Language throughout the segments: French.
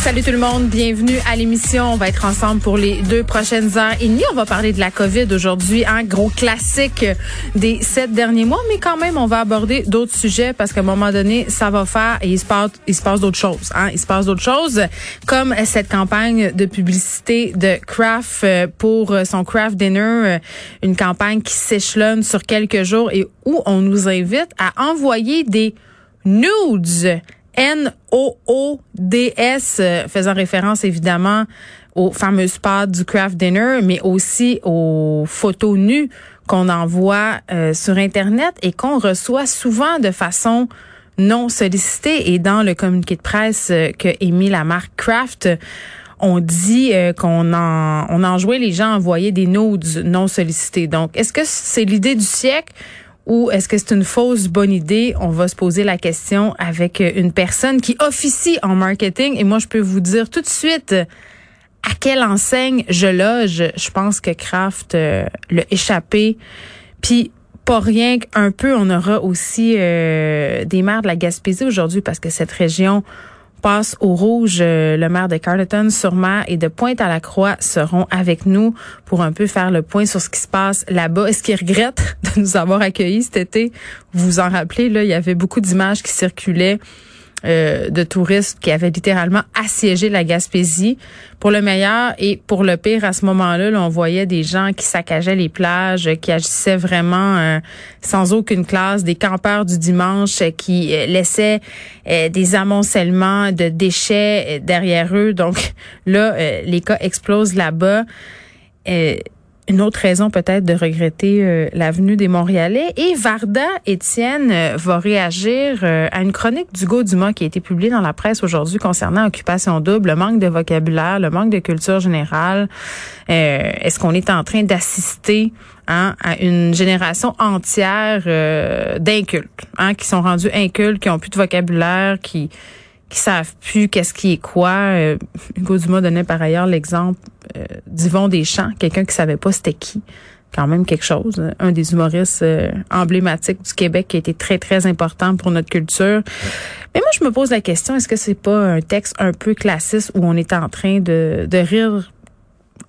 Salut tout le monde, bienvenue à l'émission. On va être ensemble pour les deux prochaines heures et demie. On va parler de la COVID aujourd'hui, un gros classique des sept derniers mois, mais quand même, on va aborder d'autres sujets parce qu'à un moment donné, ça va faire et il se passe, il se passe d'autres choses. Hein? Il se passe d'autres choses, comme cette campagne de publicité de Kraft euh, pour son Kraft Dinner, euh, une campagne qui s'échelonne sur quelques jours et où on nous invite à envoyer des nudes N-O-O-D-S, euh, faisant référence évidemment aux fameux spots du craft dinner, mais aussi aux photos nues qu'on envoie euh, sur Internet et qu'on reçoit souvent de façon non sollicitée. Et dans le communiqué de presse euh, que émis la marque Craft, on dit qu'on en, on les gens à envoyer des nudes non sollicités. Donc, est-ce que c'est l'idée du siècle ou est-ce que c'est une fausse bonne idée? On va se poser la question avec une personne qui officie en marketing. Et moi, je peux vous dire tout de suite à quelle enseigne je loge. Je pense que Kraft euh, l'a échappé. Puis pas rien qu'un peu, on aura aussi euh, des maires de la Gaspésie aujourd'hui parce que cette région passe au rouge. Euh, le maire de Carleton-sur-Mer et de Pointe-à-la-Croix seront avec nous pour un peu faire le point sur ce qui se passe là-bas. Est-ce qu'ils regrettent de nous avoir accueillis cet été? Vous vous en rappelez, là, il y avait beaucoup d'images qui circulaient euh, de touristes qui avaient littéralement assiégé la Gaspésie. Pour le meilleur et pour le pire à ce moment-là on voyait des gens qui saccageaient les plages qui agissaient vraiment euh, sans aucune classe des campeurs du dimanche qui euh, laissaient des amoncellements de déchets derrière eux. Donc là les cas explosent là-bas une autre raison peut-être de regretter euh, l'avenue des Montréalais. Et Varda Étienne euh, va réagir euh, à une chronique d'Hugo Dumas qui a été publiée dans la presse aujourd'hui concernant Occupation double, le manque de vocabulaire, le manque de culture générale. Est-ce qu'on est en train d'assister hein, à une génération entière d'incultes, hein, qui sont rendus incultes, qui ont plus de vocabulaire, qui qui savent plus qu'est-ce qui est quoi. Euh, Hugo Dumas donnait par ailleurs l'exemple euh, d'Yvon Deschamps, quelqu'un qui savait pas c'était qui. Quand même quelque chose. Hein. Un des humoristes euh, emblématiques du Québec qui a été très, très important pour notre culture. Mais moi, je me pose la question, est-ce que c'est pas un texte un peu classiste où on est en train de, de rire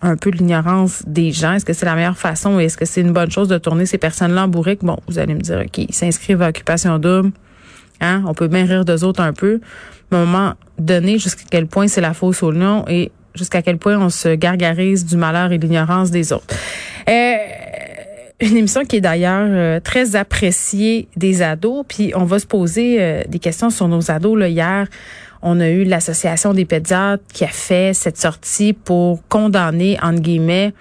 un peu de l'ignorance des gens? Est-ce que c'est la meilleure façon est-ce que c'est une bonne chose de tourner ces personnes-là en bourrique? Bon, vous allez me dire, OK, ils s'inscrivent à Occupation Double. Hein? On peut bien rire d'eux autres un peu moment donné jusqu'à quel point c'est la fausse au nom et jusqu'à quel point on se gargarise du malheur et de l'ignorance des autres. Euh, une émission qui est d'ailleurs euh, très appréciée des ados, puis on va se poser euh, des questions sur nos ados. Là, hier, on a eu l'association des pédiatres qui a fait cette sortie pour condamner entre guillemets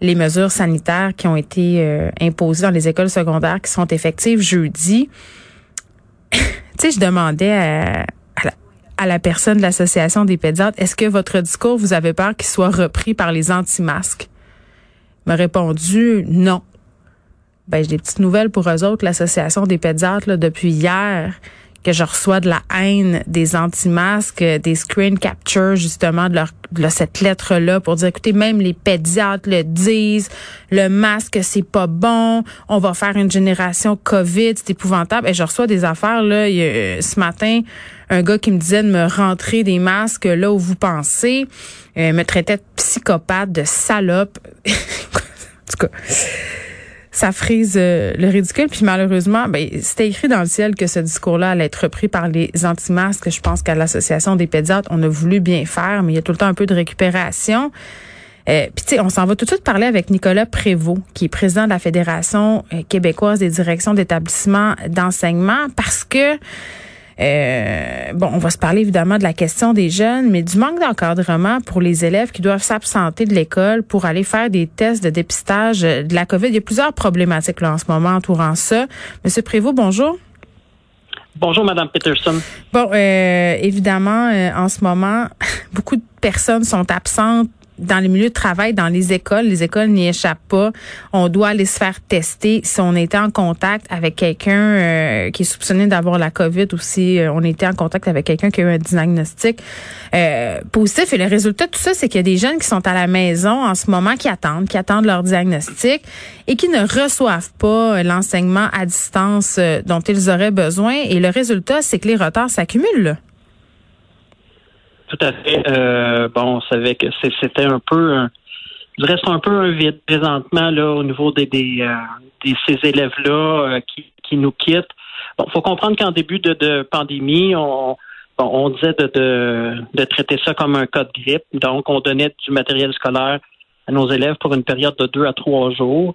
les mesures sanitaires qui ont été imposées dans les écoles secondaires qui sont effectives jeudi. Tu sais, je demandais à, à la personne de l'association des pédiatres, est-ce que votre discours, vous avez peur qu'il soit repris par les anti-masques? m'a répondu non. Ben, j'ai des petites nouvelles pour eux autres, l'association des pédiatres, depuis hier que je reçois de la haine des anti-masques, des screen captures justement de, leur, de cette lettre-là pour dire, écoutez, même les pédiatres le disent, le masque, c'est pas bon, on va faire une génération COVID, c'est épouvantable. Et je reçois des affaires, là, euh, ce matin, un gars qui me disait de me rentrer des masques là où vous pensez, euh, me traitait de psychopathe, de salope. en tout cas ça frise euh, le ridicule. Puis malheureusement, ben, c'était écrit dans le ciel que ce discours-là allait être repris par les anti-masques. Je pense qu'à l'Association des pédiatres, on a voulu bien faire, mais il y a tout le temps un peu de récupération. Euh, puis tu sais, on s'en va tout de suite parler avec Nicolas Prévost, qui est président de la Fédération euh, québécoise des directions d'établissements d'enseignement, parce que euh, bon, on va se parler évidemment de la question des jeunes, mais du manque d'encadrement pour les élèves qui doivent s'absenter de l'école pour aller faire des tests de dépistage de la COVID. Il y a plusieurs problématiques là en ce moment entourant ça. Monsieur Prévost, bonjour. Bonjour, Madame Peterson. Bon, euh, évidemment, euh, en ce moment, beaucoup de personnes sont absentes dans les milieux de travail, dans les écoles, les écoles n'y échappent pas. On doit aller se faire tester si on était en contact avec quelqu'un euh, qui est soupçonné d'avoir la COVID ou si euh, on était en contact avec quelqu'un qui a eu un diagnostic euh, positif. Et le résultat de tout ça, c'est qu'il y a des jeunes qui sont à la maison en ce moment, qui attendent, qui attendent leur diagnostic et qui ne reçoivent pas l'enseignement à distance dont ils auraient besoin. Et le résultat, c'est que les retards s'accumulent. Tout à fait. Euh, bon, on savait que c'était un peu un, il reste un peu un vide présentement là au niveau des, des, euh, ces élèves-là euh, qui, qui nous quittent. Bon, faut comprendre qu'en début de, de pandémie, on, on disait de, de, de, traiter ça comme un cas de grippe. Donc, on donnait du matériel scolaire à nos élèves pour une période de deux à trois jours.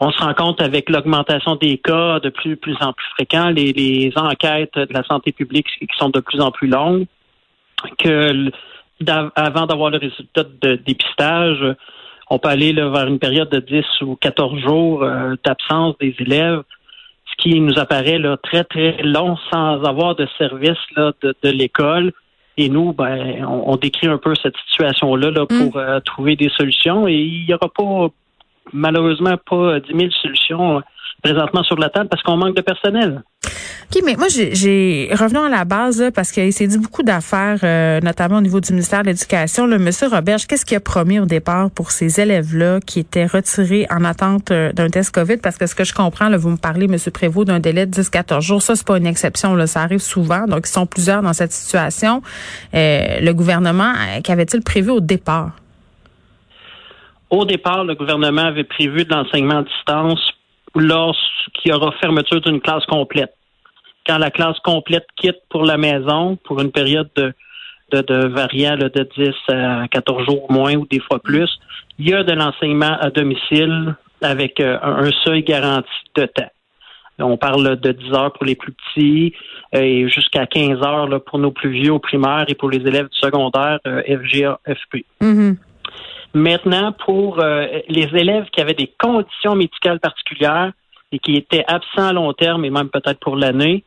On se rend compte avec l'augmentation des cas de plus, plus en plus fréquents, les, les enquêtes de la santé publique qui sont de plus en plus longues, que avant d'avoir le résultat de dépistage, on peut aller vers une période de 10 ou 14 jours euh, d'absence des élèves, ce qui nous apparaît là, très, très long sans avoir de service là, de, l'école. Et nous, ben, on, décrit un peu cette situation-là là, pour mm. euh, trouver des solutions. Et il n'y aura pas, malheureusement, pas 10 000 solutions présentement sur la table parce qu'on manque de personnel. OK, mais moi, j'ai revenons à la base parce qu'il s'est dit beaucoup d'affaires, euh, notamment au niveau du ministère de l'Éducation. Monsieur Robert, qu'est-ce qu'il a promis au départ pour ces élèves-là qui étaient retirés en attente euh, d'un test COVID? Parce que ce que je comprends, là, vous me parlez, M. Prévost, d'un délai de 10-14 jours. Ça, c'est pas une exception. Là, ça arrive souvent. Donc, ils sont plusieurs dans cette situation. Euh, le gouvernement, qu'avait-il prévu au départ? Au départ, le gouvernement avait prévu de l'enseignement à distance lorsqu'il y aura fermeture d'une classe complète. Quand la classe complète quitte pour la maison pour une période de, de, de variant de 10 à 14 jours moins ou des fois plus, il y a de l'enseignement à domicile avec euh, un seuil garanti de temps. On parle de 10 heures pour les plus petits euh, et jusqu'à 15 heures là, pour nos plus vieux au primaire et pour les élèves du secondaire euh, FGA, FP. Mm-hmm. Maintenant, pour euh, les élèves qui avaient des conditions médicales particulières et qui étaient absents à long terme et même peut-être pour l'année,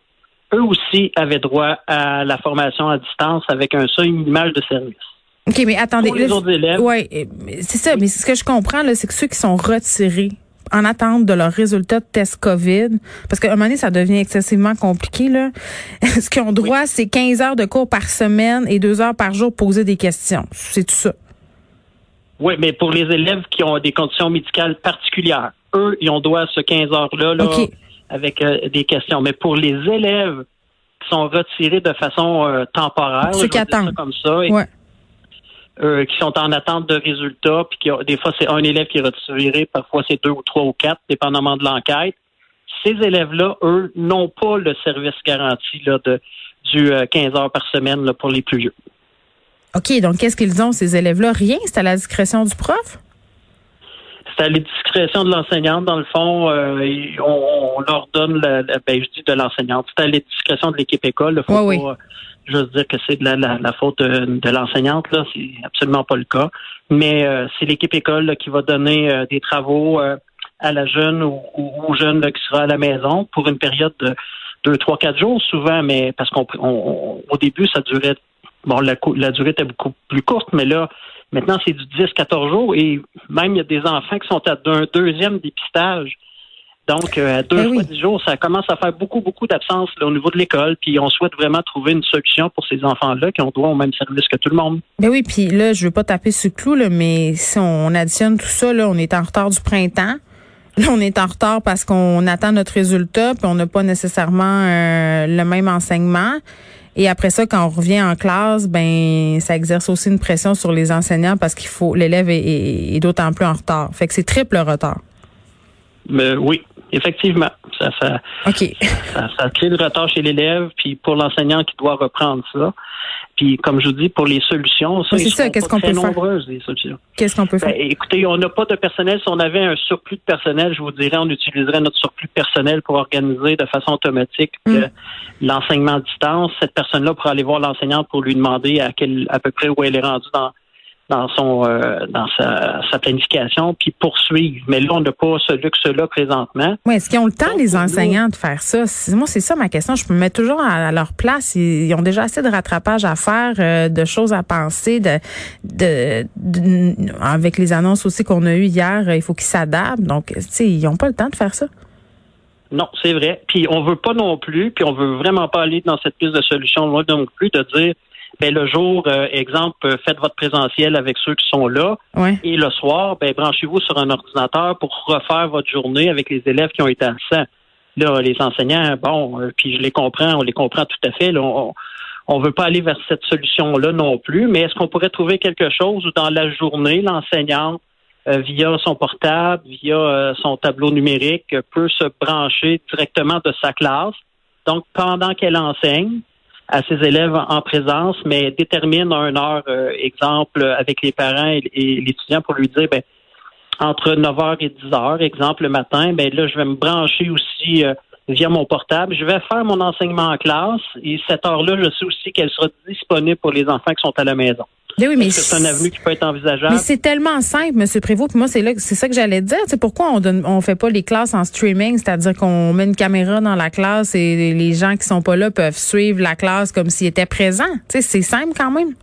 eux aussi avaient droit à la formation à distance avec un seuil minimal de service. OK, mais attendez. Pour les autres élèves. Oui, c'est ça. Mais ce que je comprends, c'est que ceux qui sont retirés en attente de leur résultat de test COVID, parce qu'à un moment donné, ça devient excessivement compliqué, là. Ce qu'ils ont droit, c'est 15 heures de cours par semaine et 2 heures par jour poser des questions. C'est tout ça. Oui, mais pour les élèves qui ont des conditions médicales particulières, eux, ils ont droit à ce 15 heures-là là, avec euh, des questions. Mais pour les élèves qui sont retirés de façon euh, temporaire, Ceux qui attendent. comme ça, euh, qui sont en attente de résultats, puis qui des fois c'est un élève qui est retiré, parfois c'est deux ou trois ou quatre, dépendamment de l'enquête. Ces élèves-là, eux, n'ont pas le service garanti là, de, du 15 heures par semaine là, pour les plus vieux. OK, donc qu'est-ce qu'ils ont, ces élèves-là? Rien? C'est à la discrétion du prof? C'est à la discrétion de l'enseignante, dans le fond. Euh, on, leur donne, la, ben, je dis de l'enseignante. C'est à la discrétion de l'équipe école. Faut pas juste dire que c'est de la, faute de, l'enseignante. Là, c'est absolument pas le cas. Mais euh, c'est l'équipe école qui va donner euh, des travaux à la jeune ou, au jeune qui sera à la maison pour une période de deux, trois, quatre jours souvent, mais parce qu'on au début, ça durait Bon, la, la durée était beaucoup plus courte, mais là, maintenant, c'est du 10-14 jours et même il y a des enfants qui sont à un deuxième dépistage. Donc, euh, à deux ben fois dix jours, ça commence à faire beaucoup, beaucoup d'absence au niveau de l'école. Puis, on souhaite vraiment trouver une solution pour ces enfants-là qui ont droit au même service que tout le monde. Ben oui, puis là, je veux pas taper ce clou, là, mais si on additionne tout ça, là, on est en retard du printemps. Là, on est en retard parce qu'on attend notre résultat, puis on n'a pas nécessairement euh, le même enseignement. Et après ça, quand on revient en classe, ben ça exerce aussi une pression sur les enseignants parce qu'il faut l'élève est, d'autant plus en retard. Fait que c'est triple retard. Mais oui, effectivement. Ça, ça, ça, crée du retard chez l'élève, puis pour l'enseignant qui doit reprendre ça. Puis, comme je vous dis, pour les solutions, ça, c'est ça. Qu'est-ce qu'on peut faire? Qu'est-ce qu'on peut faire? Écoutez, on n'a pas de personnel. Si on avait un surplus de personnel, je vous dirais, on utiliserait notre surplus de personnel pour organiser de façon automatique mm. l'enseignement à distance. Cette personne-là pourrait aller voir l'enseignante pour lui demander à quel à peu près où elle est rendue dans dans son euh, dans sa, sa, planification puis poursuivre. Mais là, on n'a pas ce luxe-là présentement. Oui, est-ce qu'ils ont le temps, les enseignants, de faire ça? Moi, c'est ça ma question. Je me mets toujours à, leur place. Ils, ont déjà assez de rattrapage à faire, euh, de choses à penser, de, de, avec les annonces aussi qu'on a eues hier, il faut qu'ils s'adaptent. Donc, tu sais, ils n'ont pas le temps de faire ça. Non, c'est vrai. Puis on veut pas non plus, puis on veut vraiment pas aller dans cette piste de solution loin non plus de dire ben le jour, euh, exemple, euh, faites votre présentiel avec ceux qui sont là. Et le soir, ben branchez-vous sur un ordinateur pour refaire votre journée avec les élèves qui ont été absents. Là, les enseignants, bon, euh, puis je les comprends, on les comprend tout à fait. Là, on ne veut pas aller vers cette solution-là non plus, mais est-ce qu'on pourrait trouver quelque chose où dans la journée, l'enseignant, via son portable, via son tableau numérique, peut se brancher directement de sa classe? Donc, pendant qu'elle enseigne, à ses élèves en présence, mais détermine un heure, euh, exemple, avec les parents et, l'étudiant pour lui dire, ben, entre 9h et 10h, exemple, le matin, ben là, je vais me brancher aussi euh, via mon portable. Je vais faire mon enseignement en classe et cette heure-là, je sais aussi qu'elle sera disponible pour les enfants qui sont à la maison. Mais oui, mais c'est un avenue qui peut être envisageable? Mais c'est tellement simple, M. Prévost. moi, c'est là, c'est ça que j'allais dire. C'est pourquoi on donne, on fait pas les classes en streaming, c'est-à-dire qu'on met une caméra dans la classe et les gens qui sont pas là peuvent suivre la classe comme s'ils étaient présents? c'est simple quand même.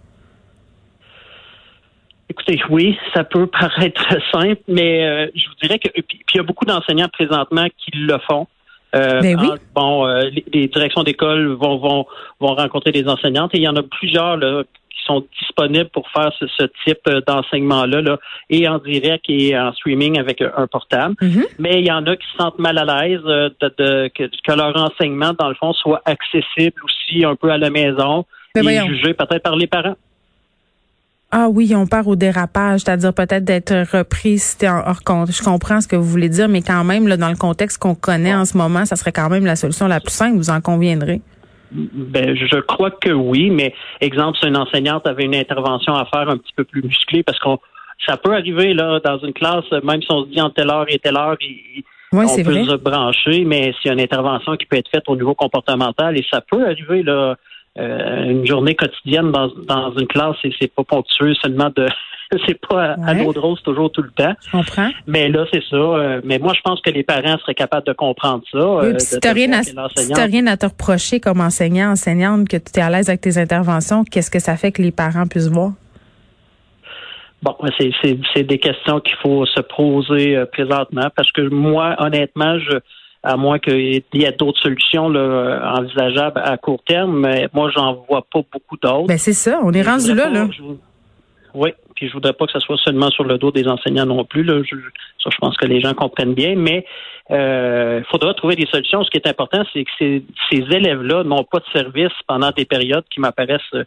Écoutez, oui, ça peut paraître simple, mais euh, je vous dirais que puis il y a beaucoup d'enseignants présentement qui le font. Euh, ben oui. bon, euh, les, directions d'école vont, vont vont rencontrer des enseignantes et il y en a plusieurs là, sont disponibles pour faire ce, type euh, d'enseignement-là, là, et en direct et en streaming avec un portable. Mm-hmm. Mais il y en a qui se sentent mal à l'aise euh, de, que, leur enseignement, dans le fond, soit accessible aussi un peu à la maison et jugé peut-être par les parents. Ah oui, on part au dérapage, c'est-à-dire peut-être d'être repris si en hors compte. Je comprends ce que vous voulez dire, mais quand même, là, dans le contexte qu'on connaît en ce moment, ça serait quand même la solution la plus simple, vous en conviendrez. Ben, je crois que oui, mais exemple, si une enseignante avait une intervention à faire un petit peu plus musclée, parce qu'on ça peut arriver là dans une classe, même si on se dit en telle heure et telle heure, on peut se brancher, mais s'il y a une intervention qui peut être faite au niveau comportemental, et ça peut arriver là, euh, une journée quotidienne dans, dans une classe, et c'est pas ponctueux seulement de c'est pas à, l'eau de rose toujours tout le temps. Je comprends. Mais là, c'est ça. Euh, mais moi, je pense que les parents seraient capables de comprendre ça. Oui, euh, si tu rien, à, rien à te reprocher comme enseignant, enseignante, que tu es à l'aise avec tes interventions, qu'est-ce que ça fait que les parents puissent voir? Bon, c'est des questions qu'il faut se poser euh, présentement parce que moi, honnêtement, je à moins qu'il y ait d'autres solutions là, envisageables à court terme, mais moi, j'en vois pas beaucoup d'autres. Ben c'est ça, on est rendu là, là. Oui, puis je voudrais pas que ce soit seulement sur le dos des enseignants non plus. Là. Je, ça, je pense que les gens comprennent bien, mais il euh, faudra trouver des solutions. Ce qui est important, c'est que ces, ces élèves-là n'ont pas de service pendant des périodes qui m'apparaissent euh,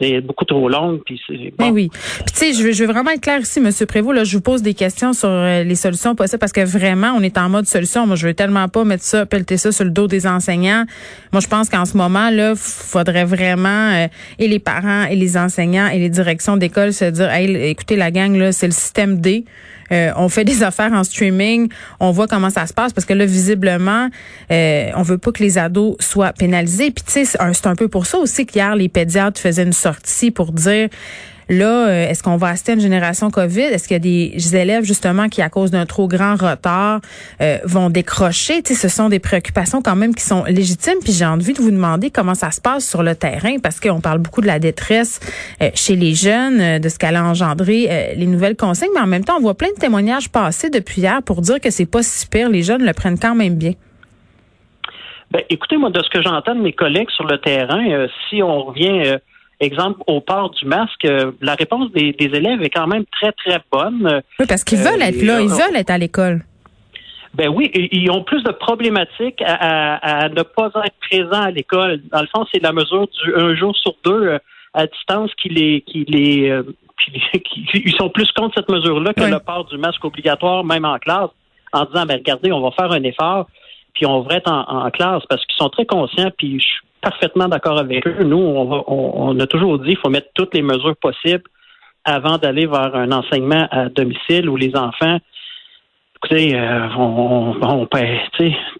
c'est beaucoup trop longue. Puis c'est ben oui. Puis tu sais, je veux, je veux vraiment être clair ici, Monsieur Prévost. Là, je vous pose des questions sur euh, les solutions possibles parce que vraiment, on est en mode solution. Moi, je veux tellement pas mettre ça, pelleter ça sur le dos des enseignants. Moi, je pense qu'en ce moment, là, faudrait vraiment euh, et les parents et les enseignants et les directions d'école se dire, hey, écoutez la gang là, c'est le système D. Euh, on fait des affaires en streaming, on voit comment ça se passe parce que là visiblement euh, on veut pas que les ados soient pénalisés. Puis tu sais c'est un peu pour ça aussi qu'hier les pédiatres faisaient une sortie pour dire Là, euh, est-ce qu'on va assister à une génération COVID? Est-ce qu'il y a des élèves, justement, qui, à cause d'un trop grand retard, euh, vont décrocher? Tu ce sont des préoccupations quand même qui sont légitimes. Puis j'ai envie de vous demander comment ça se passe sur le terrain, parce qu'on parle beaucoup de la détresse euh, chez les jeunes, de ce qu'elle a engendré les nouvelles consignes, mais en même temps, on voit plein de témoignages passer depuis hier pour dire que c'est pas si pire. Les jeunes le prennent quand même bien. Ben, écoutez, moi, de ce que j'entends de mes collègues sur le terrain, si on revient exemple, au port du masque, euh, la réponse des, élèves est quand même très, très bonne. Oui, parce qu'ils veulent être là, ils veulent être à l'école. Ben oui, ils ont plus de problématiques à, ne pas être présents à l'école. Dans le fond, c'est la mesure du un jour sur deux euh, à distance qui les, qui les, euh, ils sont plus contre cette mesure-là que le port du masque obligatoire, même en classe, en disant, ben regardez, on va faire un effort, puis on va être en, classe, parce qu'ils sont très conscients, puis je parfaitement d'accord avec eux. Nous, on, a toujours dit qu'il faut mettre toutes les mesures possibles avant d'aller vers un enseignement à domicile où les enfants écoutez, euh, on, peut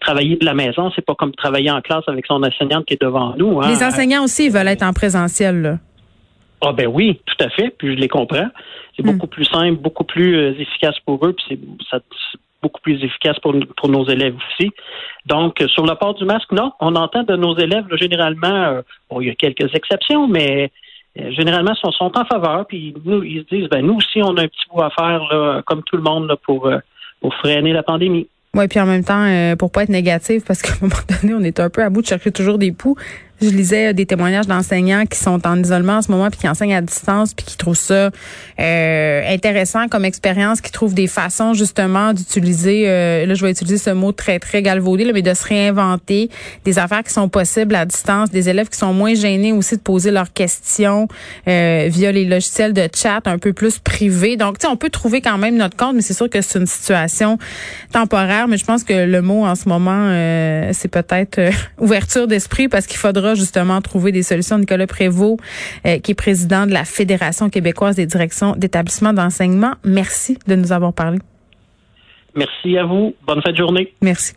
travailler de la maison, c'est pas comme travailler en classe avec son enseignante qui est devant nous. Hein. Les enseignants aussi veulent être en présentiel. Là. Ah ben oui, tout à fait, puis je les comprends. c'est hmm. beaucoup plus simple, beaucoup plus euh, efficace pour eux, puis c'est ça, beaucoup plus efficace pour, pour nos élèves aussi. Donc, sur le port du masque, non, on entend de nos élèves, généralement, bon, il y a quelques exceptions, mais généralement, sont, sont en faveur, puis nous, ils se disent, ben nous aussi, on a un petit bout à faire, là, comme tout le monde, là, pour, pour freiner la pandémie. Oui, puis en même temps, euh, pour pas être négatif, parce qu'à un moment donné, on est un peu à bout de chercher toujours des poux. Je lisais des témoignages d'enseignants qui sont en isolement en ce moment puis qui enseignent à distance puis qui trouvent ça euh, intéressant comme expérience, qui trouvent des façons justement d'utiliser, euh, là je vais utiliser ce mot très très galvaudé, là, mais de se réinventer des affaires qui sont possibles à distance, des élèves qui sont moins gênés aussi de poser leurs questions euh, via les logiciels de chat un peu plus privés. Donc tu sais, on peut trouver quand même notre compte, mais c'est sûr que c'est une situation temporaire. Mais je pense que le mot en ce moment, c'est peut-être ouverture d'esprit parce qu'il faudra justement trouver des solutions. Nicolas Prévost, euh, qui est président de la Fédération québécoise des directions d'établissements d'enseignement. Merci de nous avoir parlé. Merci à vous. Bonne fin de journée. Merci.